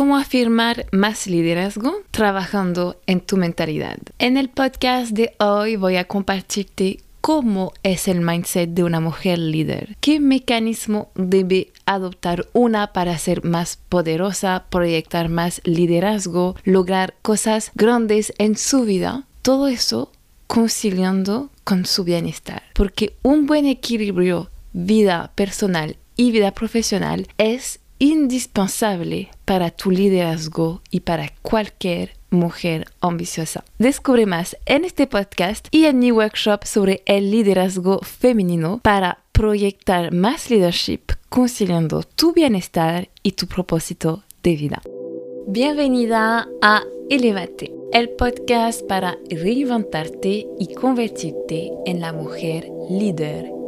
cómo afirmar más liderazgo trabajando en tu mentalidad. En el podcast de hoy voy a compartirte cómo es el mindset de una mujer líder, qué mecanismo debe adoptar una para ser más poderosa, proyectar más liderazgo, lograr cosas grandes en su vida. Todo eso conciliando con su bienestar, porque un buen equilibrio vida personal y vida profesional es indispensable para tu liderazgo y para cualquier mujer ambiciosa. Descubre más en este podcast y en mi workshop sobre el liderazgo femenino para proyectar más leadership conciliando tu bienestar y tu propósito de vida. Bienvenida a Elevate, el podcast para reinventarte y convertirte en la mujer líder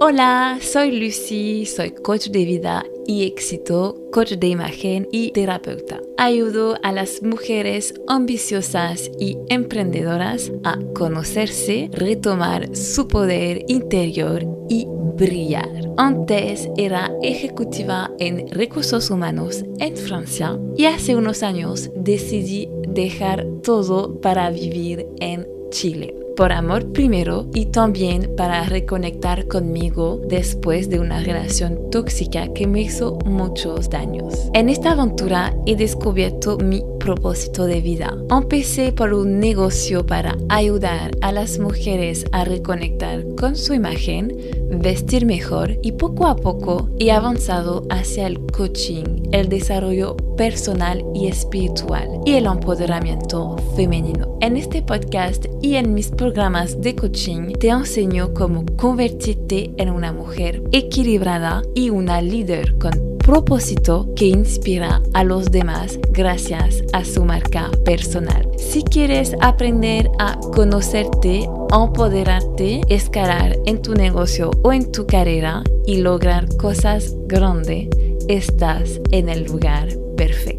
Hola, soy Lucy, soy coach de vida y éxito, coach de imagen y terapeuta. Ayudo a las mujeres ambiciosas y emprendedoras a conocerse, retomar su poder interior y brillar. Antes era ejecutiva en recursos humanos en Francia y hace unos años decidí dejar todo para vivir en Chile por amor primero y también para reconectar conmigo después de una relación tóxica que me hizo muchos daños. En esta aventura he descubierto mi propósito de vida. Empecé por un negocio para ayudar a las mujeres a reconectar con su imagen, vestir mejor y poco a poco he avanzado hacia el coaching, el desarrollo personal y espiritual y el empoderamiento femenino. En este podcast y en mis programas de coaching te enseño cómo convertirte en una mujer equilibrada y una líder con propósito que inspira a los demás gracias a su marca personal. Si quieres aprender a conocerte, empoderarte, escalar en tu negocio o en tu carrera y lograr cosas grandes, estás en el lugar perfecto.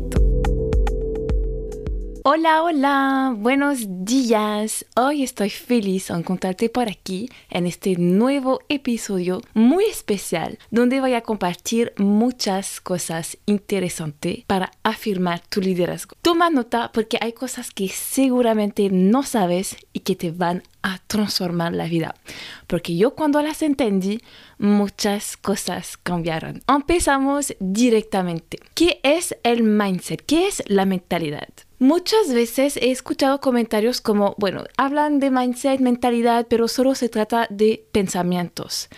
Hola, hola, buenos días. Hoy estoy feliz en encontrarte por aquí en este nuevo episodio muy especial donde voy a compartir muchas cosas interesantes para afirmar tu liderazgo. Toma nota porque hay cosas que seguramente no sabes y que te van a transformar la vida. Porque yo cuando las entendí, muchas cosas cambiaron. Empezamos directamente. ¿Qué es el mindset? ¿Qué es la mentalidad? Muchas veces he escuchado comentarios como, bueno, hablan de mindset, mentalidad, pero solo se trata de pensamientos.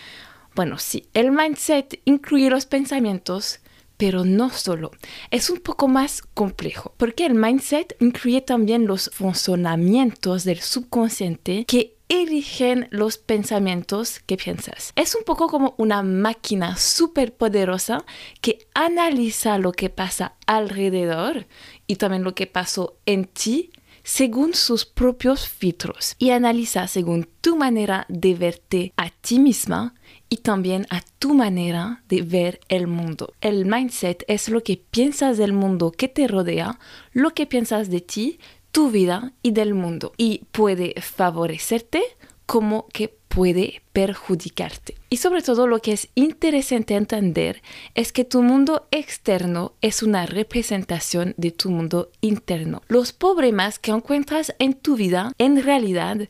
Bueno, sí, el mindset incluye los pensamientos, pero no solo. Es un poco más complejo, porque el mindset incluye también los funcionamientos del subconsciente que eligen los pensamientos que piensas. Es un poco como una máquina súper poderosa que analiza lo que pasa alrededor y también lo que pasó en ti según sus propios filtros y analiza según tu manera de verte a ti misma y también a tu manera de ver el mundo. El mindset es lo que piensas del mundo que te rodea, lo que piensas de ti, tu vida y del mundo. Y puede favorecerte como que puede perjudicarte. Y sobre todo lo que es interesante entender es que tu mundo externo es una representación de tu mundo interno. Los problemas que encuentras en tu vida en realidad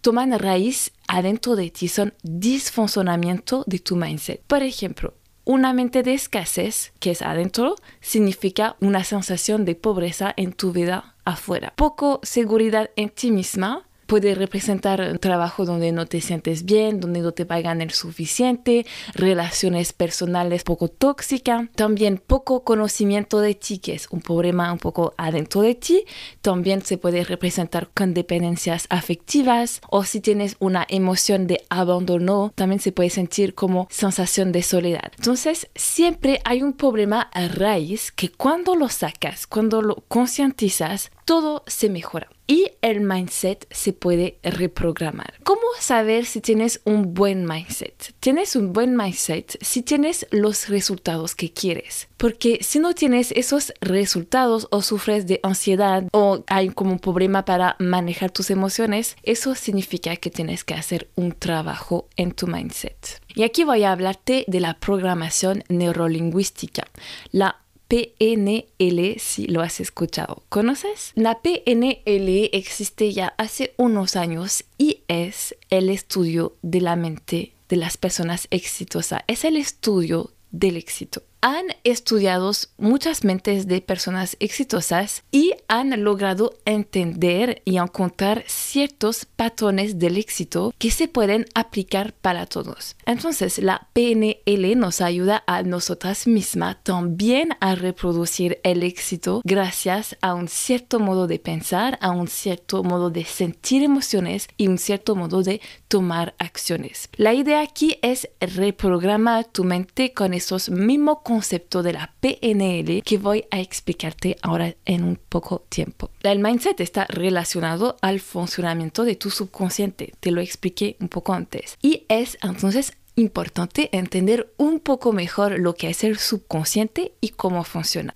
toman raíz adentro de ti, son disfuncionamiento de tu mindset. Por ejemplo, una mente de escasez, que es adentro, significa una sensación de pobreza en tu vida afuera. Poco seguridad en ti misma puede representar un trabajo donde no te sientes bien, donde no te pagan el suficiente, relaciones personales poco tóxicas, también poco conocimiento de ti, que es un problema un poco adentro de ti, también se puede representar con dependencias afectivas o si tienes una emoción de abandono, también se puede sentir como sensación de soledad. Entonces, siempre hay un problema a raíz que cuando lo sacas, cuando lo concientizas, todo se mejora y el mindset se puede reprogramar. ¿Cómo saber si tienes un buen mindset? Tienes un buen mindset si tienes los resultados que quieres. Porque si no tienes esos resultados o sufres de ansiedad o hay como un problema para manejar tus emociones, eso significa que tienes que hacer un trabajo en tu mindset. Y aquí voy a hablarte de la programación neurolingüística. La PNL si lo has escuchado. ¿Conoces? La PNL existe ya hace unos años y es el estudio de la mente de las personas exitosas. Es el estudio del éxito han estudiado muchas mentes de personas exitosas y han logrado entender y encontrar ciertos patrones del éxito que se pueden aplicar para todos. Entonces, la PNL nos ayuda a nosotras mismas también a reproducir el éxito gracias a un cierto modo de pensar, a un cierto modo de sentir emociones y un cierto modo de tomar acciones. La idea aquí es reprogramar tu mente con esos mismos concepto de la PNL que voy a explicarte ahora en un poco tiempo. El mindset está relacionado al funcionamiento de tu subconsciente, te lo expliqué un poco antes. Y es entonces importante entender un poco mejor lo que es el subconsciente y cómo funciona.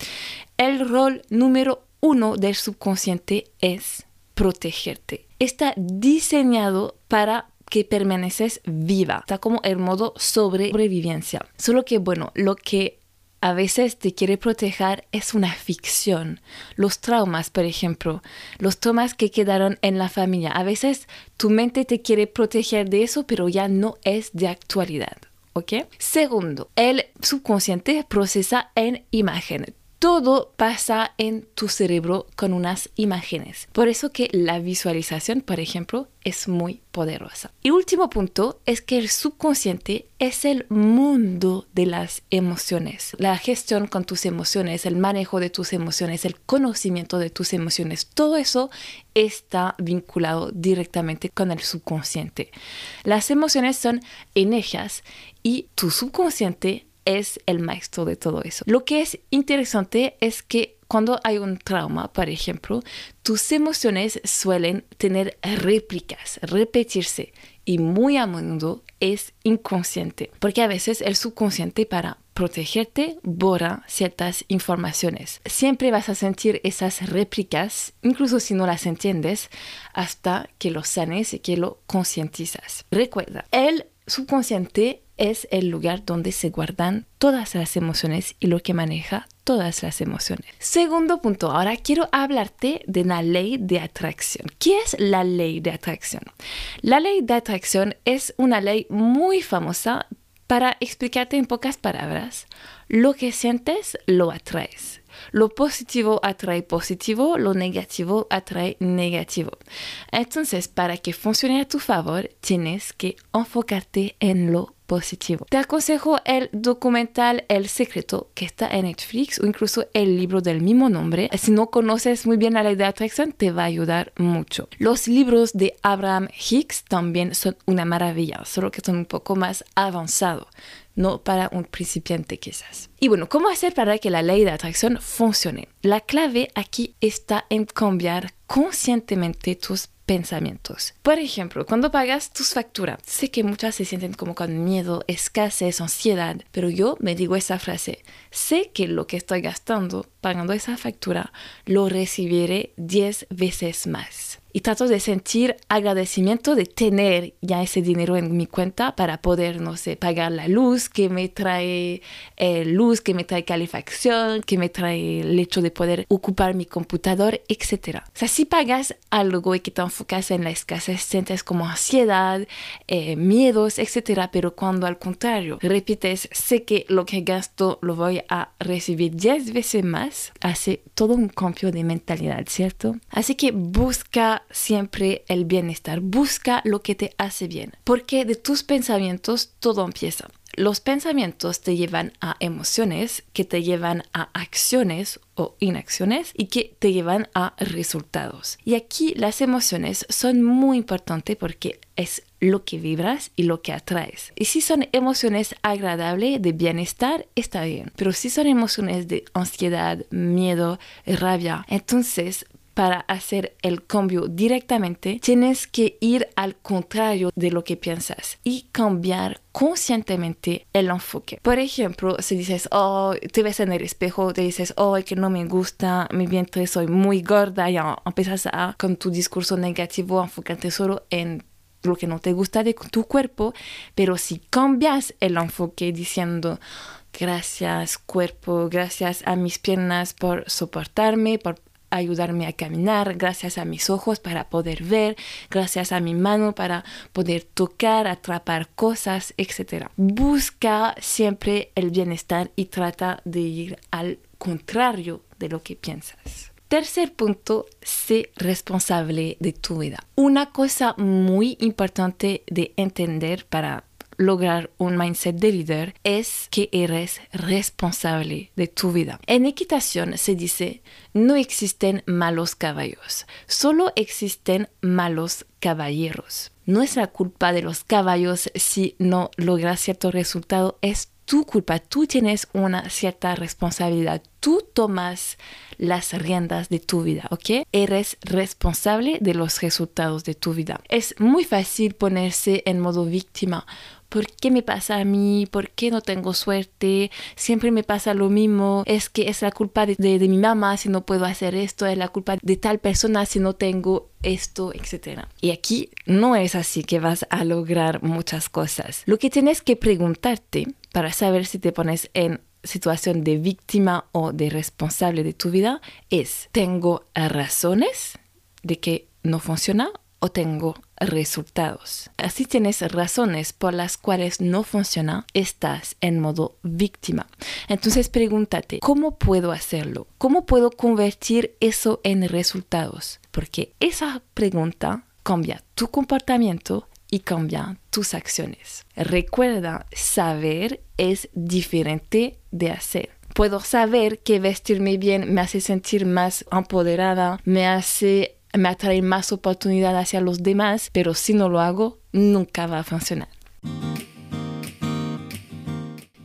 El rol número uno del subconsciente es protegerte. Está diseñado para que permaneces viva. Está como el modo sobrevivencia. Solo que, bueno, lo que a veces te quiere proteger es una ficción. Los traumas, por ejemplo, los traumas que quedaron en la familia. A veces tu mente te quiere proteger de eso, pero ya no es de actualidad. ¿Ok? Segundo, el subconsciente procesa en imagen todo pasa en tu cerebro con unas imágenes. Por eso que la visualización, por ejemplo, es muy poderosa. Y último punto es que el subconsciente es el mundo de las emociones. La gestión con tus emociones, el manejo de tus emociones, el conocimiento de tus emociones, todo eso está vinculado directamente con el subconsciente. Las emociones son energías y tu subconsciente es el maestro de todo eso. Lo que es interesante es que cuando hay un trauma, por ejemplo, tus emociones suelen tener réplicas, repetirse y muy a menudo es inconsciente, porque a veces el subconsciente para protegerte borra ciertas informaciones. Siempre vas a sentir esas réplicas, incluso si no las entiendes, hasta que lo sanes y que lo concientizas. Recuerda, el subconsciente es el lugar donde se guardan todas las emociones y lo que maneja todas las emociones. Segundo punto, ahora quiero hablarte de la ley de atracción. ¿Qué es la ley de atracción? La ley de atracción es una ley muy famosa para explicarte en pocas palabras. Lo que sientes, lo atraes. Lo positivo atrae positivo, lo negativo atrae negativo. Entonces, para que funcione a tu favor, tienes que enfocarte en lo positivo. Te aconsejo el documental El Secreto que está en Netflix o incluso el libro del mismo nombre. Si no conoces muy bien la ley de atracción, te va a ayudar mucho. Los libros de Abraham Hicks también son una maravilla, solo que son un poco más avanzados no para un principiante quizás. Y bueno, ¿cómo hacer para que la ley de atracción funcione? La clave aquí está en cambiar conscientemente tus pensamientos. Por ejemplo, cuando pagas tus facturas, sé que muchas se sienten como con miedo, escasez, ansiedad, pero yo me digo esa frase, sé que lo que estoy gastando pagando esa factura lo recibiré 10 veces más y trato de sentir agradecimiento de tener ya ese dinero en mi cuenta para poder, no sé, pagar la luz que me trae eh, luz, que me trae calefacción, que me trae el hecho de poder ocupar mi computador, etc. O sea, si pagas algo y que te enfocas en la escasez, sientes como ansiedad, eh, miedos, etc. Pero cuando al contrario repites, sé que lo que gasto lo voy a recibir 10 veces más, hace todo un cambio de mentalidad, ¿cierto? Así que busca siempre el bienestar, busca lo que te hace bien, porque de tus pensamientos todo empieza. Los pensamientos te llevan a emociones que te llevan a acciones o inacciones y que te llevan a resultados. Y aquí las emociones son muy importantes porque es lo que vibras y lo que atraes. Y si son emociones agradables de bienestar, está bien. Pero si son emociones de ansiedad, miedo, rabia, entonces para hacer el cambio directamente, tienes que ir al contrario de lo que piensas y cambiar conscientemente el enfoque. Por ejemplo, si dices, oh, te ves en el espejo, te dices, oh, que no me gusta mi vientre, soy muy gorda, y empiezas a, con tu discurso negativo, enfocarte solo en lo que no te gusta de tu cuerpo, pero si cambias el enfoque diciendo, gracias cuerpo, gracias a mis piernas por soportarme, por ayudarme a caminar, gracias a mis ojos para poder ver, gracias a mi mano para poder tocar, atrapar cosas, etc. Busca siempre el bienestar y trata de ir al contrario de lo que piensas. Tercer punto, sé responsable de tu vida. Una cosa muy importante de entender para lograr un mindset de líder es que eres responsable de tu vida. En equitación se dice, no existen malos caballos, solo existen malos caballeros. No es la culpa de los caballos si no logras cierto resultado, es tu culpa, tú tienes una cierta responsabilidad, tú tomas las riendas de tu vida, ¿ok? Eres responsable de los resultados de tu vida. Es muy fácil ponerse en modo víctima ¿Por qué me pasa a mí? ¿Por qué no tengo suerte? Siempre me pasa lo mismo. Es que es la culpa de, mi mamá si no puedo hacer esto. Es la culpa de tal persona si no tengo esto, etc. Y aquí no es así que vas a lograr muchas cosas. Lo que tienes que preguntarte para saber si te pones en situación de víctima o de responsable de tu vida es, ¿tengo razones de que no funciona o tengo resultados. Así tienes razones por las cuales no funciona, estás en modo víctima. Entonces pregúntate, ¿cómo puedo hacerlo? ¿Cómo puedo convertir eso en resultados? Porque esa pregunta cambia tu comportamiento y cambia tus acciones. Recuerda, saber es diferente de hacer. Puedo saber que vestirme bien me hace sentir más empoderada, me hace me atrae más oportunidad hacia los demás, pero si no lo hago, nunca va a funcionar.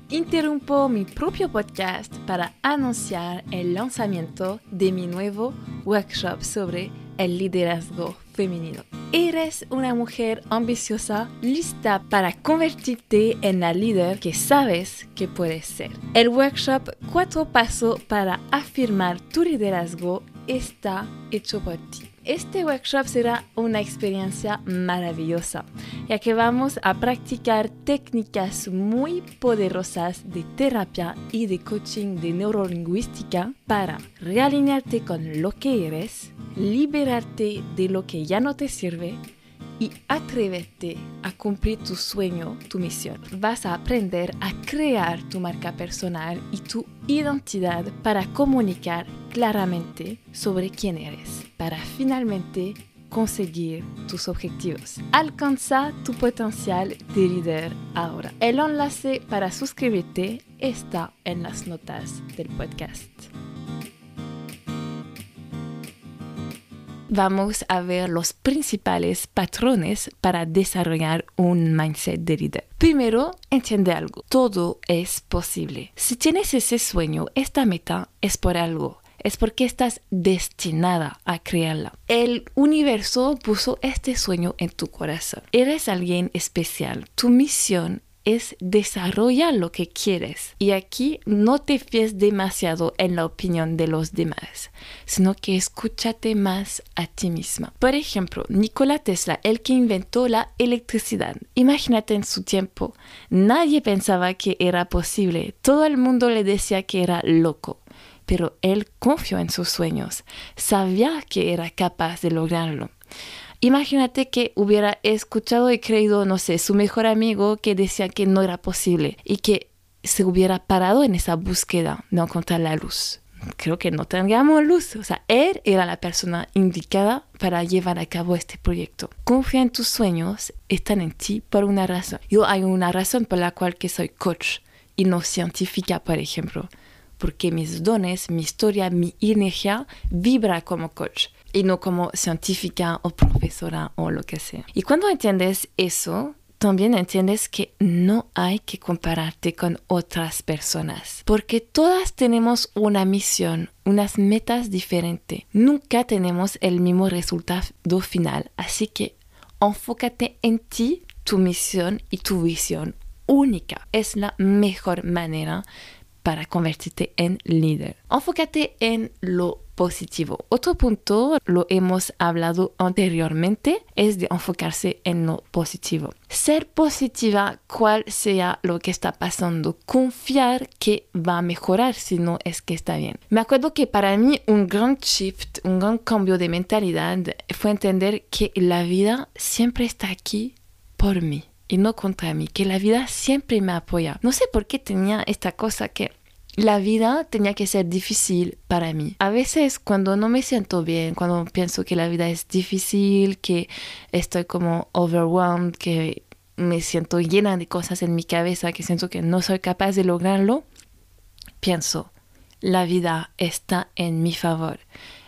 Interrumpo mi propio podcast para anunciar el lanzamiento de mi nuevo workshop sobre el liderazgo femenino. Eres una mujer ambiciosa, lista para convertirte en la líder que sabes que puedes ser. El workshop Cuatro Pasos para afirmar tu liderazgo está hecho por ti. Este workshop será una experiencia maravillosa, ya que vamos a practicar técnicas muy poderosas de terapia y de coaching de neurolingüística para realinearte con lo que eres, liberarte de lo que ya no te sirve y atreverte a cumplir tu sueño, tu misión. Vas a aprender a crear tu marca personal y tu identidad para comunicar claramente sobre quién eres, para finalmente conseguir tus objetivos. Alcanza tu potencial de líder ahora. El enlace para suscribirte está en las notas del podcast. Vamos a ver los principales patrones para desarrollar un mindset de líder. Primero, entiende algo. Todo es posible. Si tienes ese sueño, esta meta es por algo es porque estás destinada a crearla. El universo puso este sueño en tu corazón. Eres alguien especial. Tu misión es desarrollar lo que quieres. Y aquí no te fíes demasiado en la opinión de los demás, sino que escúchate más a ti misma. Por ejemplo, Nikola Tesla, el que inventó la electricidad. Imagínate en su tiempo, nadie pensaba que era posible. Todo el mundo le decía que era loco. Pero él confió en sus sueños, sabía que era capaz de lograrlo. Imagínate que hubiera escuchado y creído, no sé, su mejor amigo que decía que no era posible y que se hubiera parado en esa búsqueda de encontrar la luz. Creo que no tendríamos luz. O sea, él era la persona indicada para llevar a cabo este proyecto. Confía en tus sueños, están en ti por una razón. Yo hay una razón por la cual que soy coach y no científica, por ejemplo. Porque mis dones, mi historia, mi energía vibra como coach y no como científica o profesora o lo que sea. Y cuando entiendes eso, también entiendes que no hay que compararte con otras personas, porque todas tenemos una misión, unas metas diferentes. Nunca tenemos el mismo resultado final, así que enfócate en ti, tu misión y tu visión única. Es la mejor manera para convertirte en líder. Enfócate en lo positivo. Otro punto, lo hemos hablado anteriormente, es de enfocarse en lo positivo. Ser positiva, cual sea lo que está pasando. Confiar que va a mejorar si no es que está bien. Me acuerdo que para mí un gran shift, un gran cambio de mentalidad fue entender que la vida siempre está aquí por mí y no contra mí, que la vida siempre me apoya. No sé por qué tenía esta cosa que la vida tenía que ser difícil para mí. A veces cuando no me siento bien, cuando pienso que la vida es difícil, que estoy como overwhelmed, que me siento llena de cosas en mi cabeza, que siento que no soy capaz de lograrlo, pienso, la vida está en mi favor.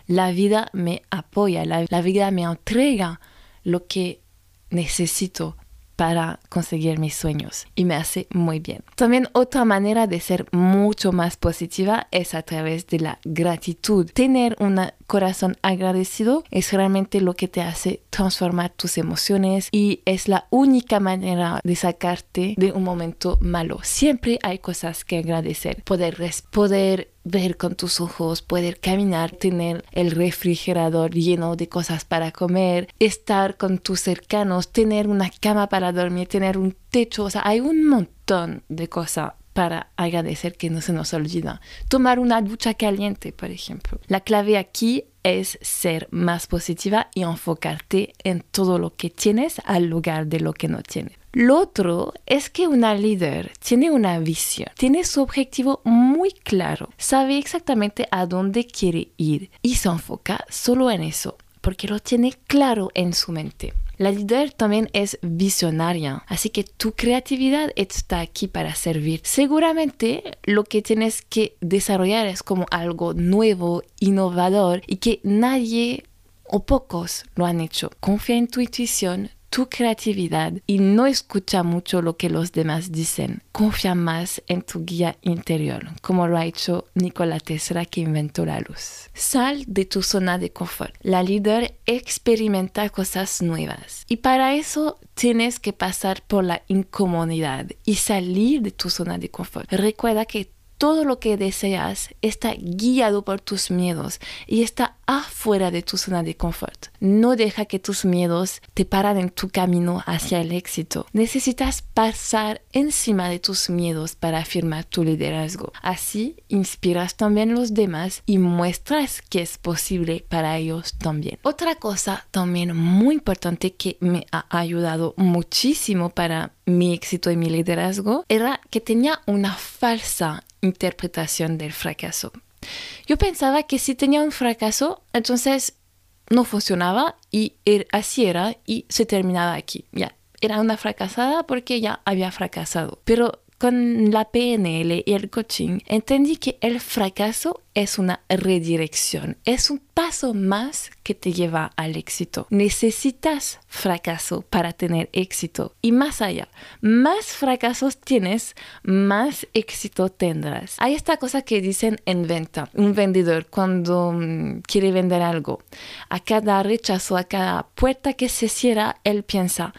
La vida me apoya, la, la vida me entrega lo que necesito para conseguir mis sueños y me hace muy bien. También otra manera de ser mucho más positiva es a través de la gratitud. Tener un corazón agradecido es realmente lo que te hace transformar tus emociones y es la única manera de sacarte de un momento malo. Siempre hay cosas que agradecer. Poder, poder ver con tus ojos, poder caminar, tener el refrigerador lleno de cosas para comer, estar con tus cercanos, tener una cama para dormir, tener un techo, o sea, hay un montón de cosas para agradecer que no se nos olvida. Tomar una ducha caliente, por ejemplo. La clave aquí es ser más positiva y enfocarte en todo lo que tienes al lugar de lo que no tienes. Lo otro es que una líder tiene una visión, tiene su objetivo muy claro, sabe exactamente a dónde quiere ir y se enfoca solo en eso, porque lo tiene claro en su mente. La líder también es visionaria, así que tu creatividad está aquí para servir. Seguramente lo que tienes que desarrollar es como algo nuevo, innovador y que nadie o pocos lo han hecho. Confía en tu intuición, tu creatividad y no escucha mucho lo que los demás dicen. Confía más en tu guía interior, como lo ha hecho Nikola Tesla que inventó la luz. Sal de tu zona de confort. La líder experimenta cosas nuevas y para eso tienes que pasar por la incomodidad y salir de tu zona de confort. Recuerda que todo lo que deseas está guiado por tus miedos y está afuera de tu zona de confort. No deja que tus miedos te paran en tu camino hacia el éxito. Necesitas pasar encima de tus miedos para afirmar tu liderazgo. Así inspiras también los demás y muestras que es posible para ellos también. Otra cosa también muy importante que me ha ayudado muchísimo para mi éxito y mi liderazgo era que tenía una falsa interpretación del fracaso. Yo pensaba que si tenía un fracaso, entonces no funcionaba y er, así era y se terminaba aquí. Ya, era una fracasada porque ya había fracasado. Pero con la PNL y el coaching entendí que el fracaso es una redirección, es un paso más que te lleva al éxito. Necesitas fracaso para tener éxito y más allá, más fracasos tienes, más éxito tendrás. Hay esta cosa que dicen en venta, un vendedor cuando mm, quiere vender algo, a cada rechazo, a cada puerta que se cierra, él piensa,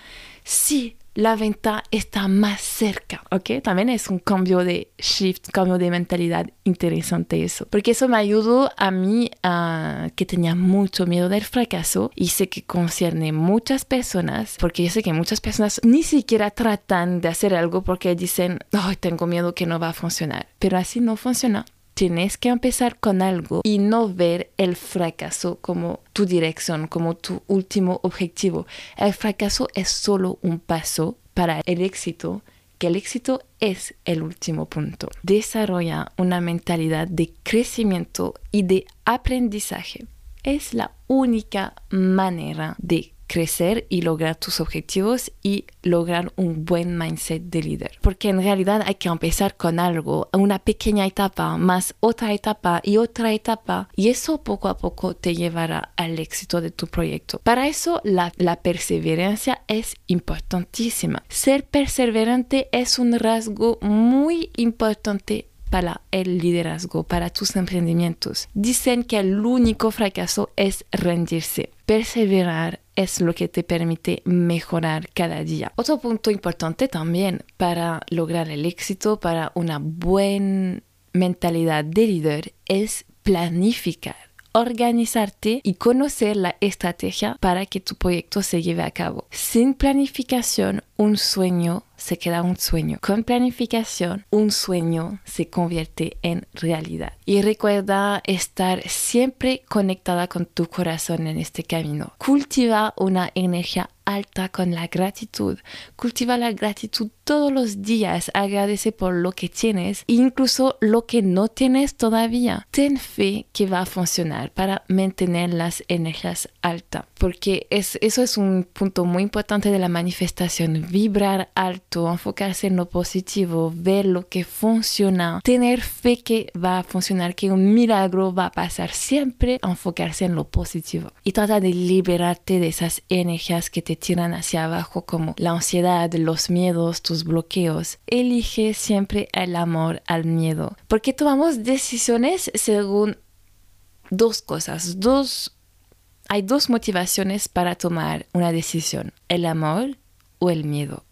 sí, la venta está más cerca, ¿ok? También es un cambio de shift, cambio de mentalidad interesante eso, porque eso me ayudó a mí a que tenía mucho miedo del fracaso y sé que concierne muchas personas, porque yo sé que muchas personas ni siquiera tratan de hacer algo porque dicen, ay, tengo miedo que no va a funcionar, pero así no funciona tienes que empezar con algo y no ver el fracaso como tu dirección, como tu último objetivo. El fracaso es solo un paso para el éxito, que el éxito es el último punto. Desarrolla una mentalidad de crecimiento y de aprendizaje. Es la única manera de crecer y lograr tus objetivos y lograr un buen mindset de líder. Porque en realidad hay que empezar con algo, una pequeña etapa, más otra etapa y otra etapa. Y eso poco a poco te llevará al éxito de tu proyecto. Para eso la, la perseverancia es importantísima. Ser perseverante es un rasgo muy importante para el liderazgo, para tus emprendimientos. Dicen que el único fracaso es rendirse. Perseverar es lo que te permite mejorar cada día. Otro punto importante también para lograr el éxito, para una buena mentalidad de líder es planificar organizarte y conocer la estrategia para que tu proyecto se lleve a cabo. Sin planificación, un sueño se queda un sueño. Con planificación, un sueño se convierte en realidad. Y recuerda estar siempre conectada con tu corazón en este camino. Cultiva una energía alta con la gratitud. Cultiva la gratitud todos los días. Agradece por lo que tienes, incluso lo que no tienes todavía. Ten fe que va a funcionar para mantener las energías altas, porque es, eso es un punto muy importante de la manifestación. Vibrar alto, enfocarse en lo positivo, ver lo que funciona, tener fe que va a funcionar, que un milagro va a pasar siempre, enfocarse en lo positivo y trata de liberarte de esas energías que te tiran hacia abajo como la ansiedad, los miedos, tus bloqueos. Elige siempre el amor al miedo, porque tomamos decisiones según dos cosas, dos hay dos motivaciones para tomar una decisión, el amor o el miedo.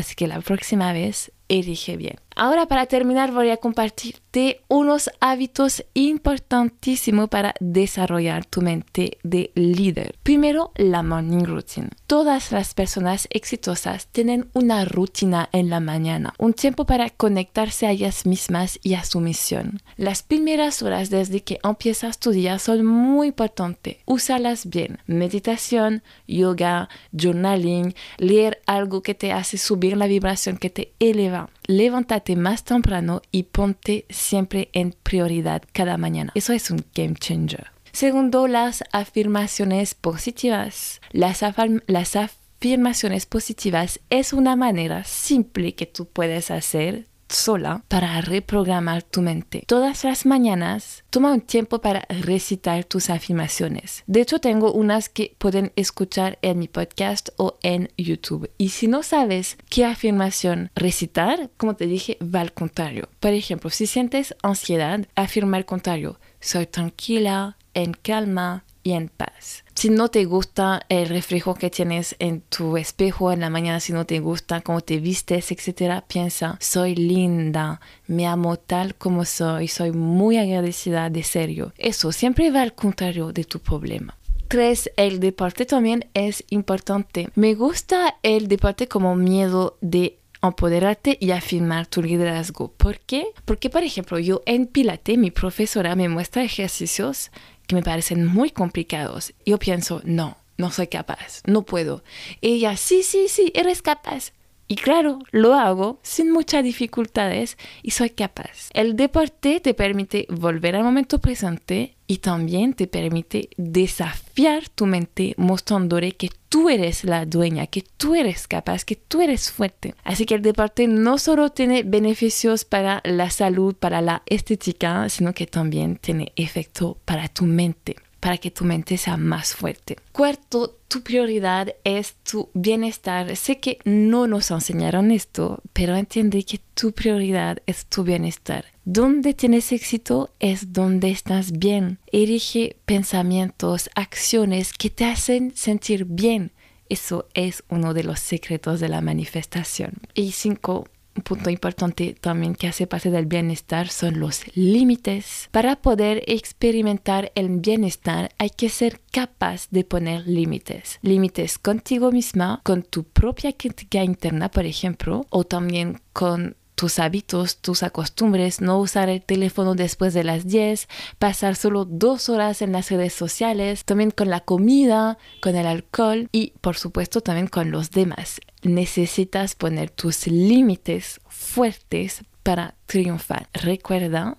Así que la próxima vez elige bien. Ahora para terminar voy a compartirte unos hábitos importantísimos para desarrollar tu mente de líder. Primero, la morning routine. Todas las personas exitosas tienen una rutina en la mañana, un tiempo para conectarse a ellas mismas y a su misión. Las primeras horas desde que empiezas tu día son muy importantes. Úsalas bien. Meditación, yoga, journaling, leer algo que te hace subir la vibración, que te eleva levántate más temprano y ponte siempre en prioridad cada mañana. Eso es un game changer. Segundo, las afirmaciones positivas. Las, las afirmaciones positivas es una manera simple que tú puedes hacer sola para reprogramar tu mente. Todas las mañanas toma un tiempo para recitar tus afirmaciones. De hecho, tengo unas que pueden escuchar en mi podcast o en YouTube. Y si no sabes qué afirmación recitar, como te dije, va al contrario. Por ejemplo, si sientes ansiedad, afirma el contrario. Soy tranquila, en calma, y en paz. Si no te gusta el reflejo que tienes en tu espejo en la mañana, si no te gusta cómo te vistes, etc., piensa, soy linda, me amo tal como soy, soy muy agradecida de serio. Eso siempre va al contrario de tu problema. Tres, el deporte también es importante. Me gusta el deporte como miedo de empoderarte y afirmar tu liderazgo. ¿Por qué? Porque, por ejemplo, yo en Pilate, mi profesora me muestra ejercicios que me parecen muy complicados. Yo pienso, no, no soy capaz, no puedo. ella, sí, sí, sí, eres capaz. Y claro, lo hago sin muchas dificultades y soy capaz. El deporte te permite volver al momento presente y también te permite desafiar tu mente mostrándole que tú eres la dueña, que tú eres capaz, que tú eres fuerte. Así que el deporte no solo tiene beneficios para la salud, para la estética, sino que también tiene efecto para tu mente para que tu mente sea más fuerte. Cuarto, tu prioridad es tu bienestar. Sé que no nos enseñaron esto, pero entiende que tu prioridad es tu bienestar. Donde tienes éxito es donde estás bien. Erige pensamientos, acciones que te hacen sentir bien. Eso es uno de los secretos de la manifestación. Y cinco, un punto importante también que hace parte del bienestar son los límites. Para poder experimentar el bienestar hay que ser capaz de poner límites. Límites contigo misma, con tu propia crítica interna, por ejemplo, o también con tus hábitos, tus costumbres, no usar el teléfono después de las 10, pasar solo dos horas en las redes sociales, también con la comida, con el alcohol y por supuesto también con los demás. Necesitas poner tus límites fuertes para triunfar. Recuerda,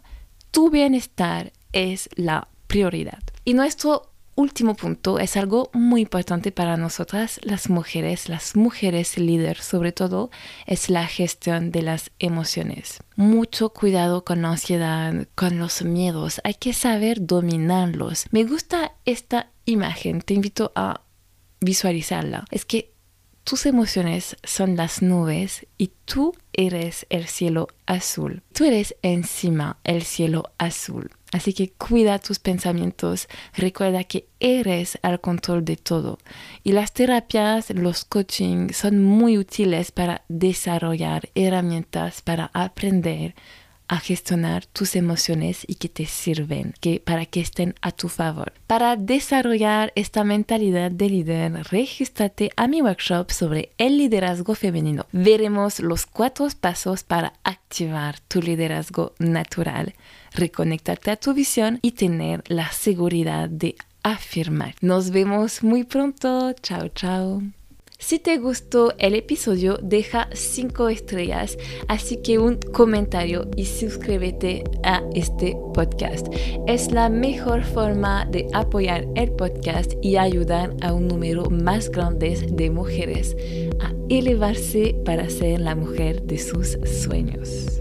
tu bienestar es la prioridad. Y nuestro último punto es algo muy importante para nosotras, las mujeres, las mujeres líderes sobre todo, es la gestión de las emociones. Mucho cuidado con la ansiedad, con los miedos, hay que saber dominarlos. Me gusta esta imagen, te invito a visualizarla. Es que tus emociones son las nubes y tú eres el cielo azul. Tú eres encima el cielo azul. Así que cuida tus pensamientos, recuerda que eres al control de todo. Y las terapias, los coaching son muy útiles para desarrollar herramientas para aprender a gestionar tus emociones y que te sirven, que para que estén a tu favor. Para desarrollar esta mentalidad de líder, regístrate a mi workshop sobre el liderazgo femenino. Veremos los cuatro pasos para activar tu liderazgo natural, reconectarte a tu visión y tener la seguridad de afirmar. Nos vemos muy pronto. Chao, chao. Si te gustó el episodio, deja 5 estrellas, así que un comentario y suscríbete a este podcast. Es la mejor forma de apoyar el podcast y ayudar a un número más grande de mujeres a elevarse para ser la mujer de sus sueños.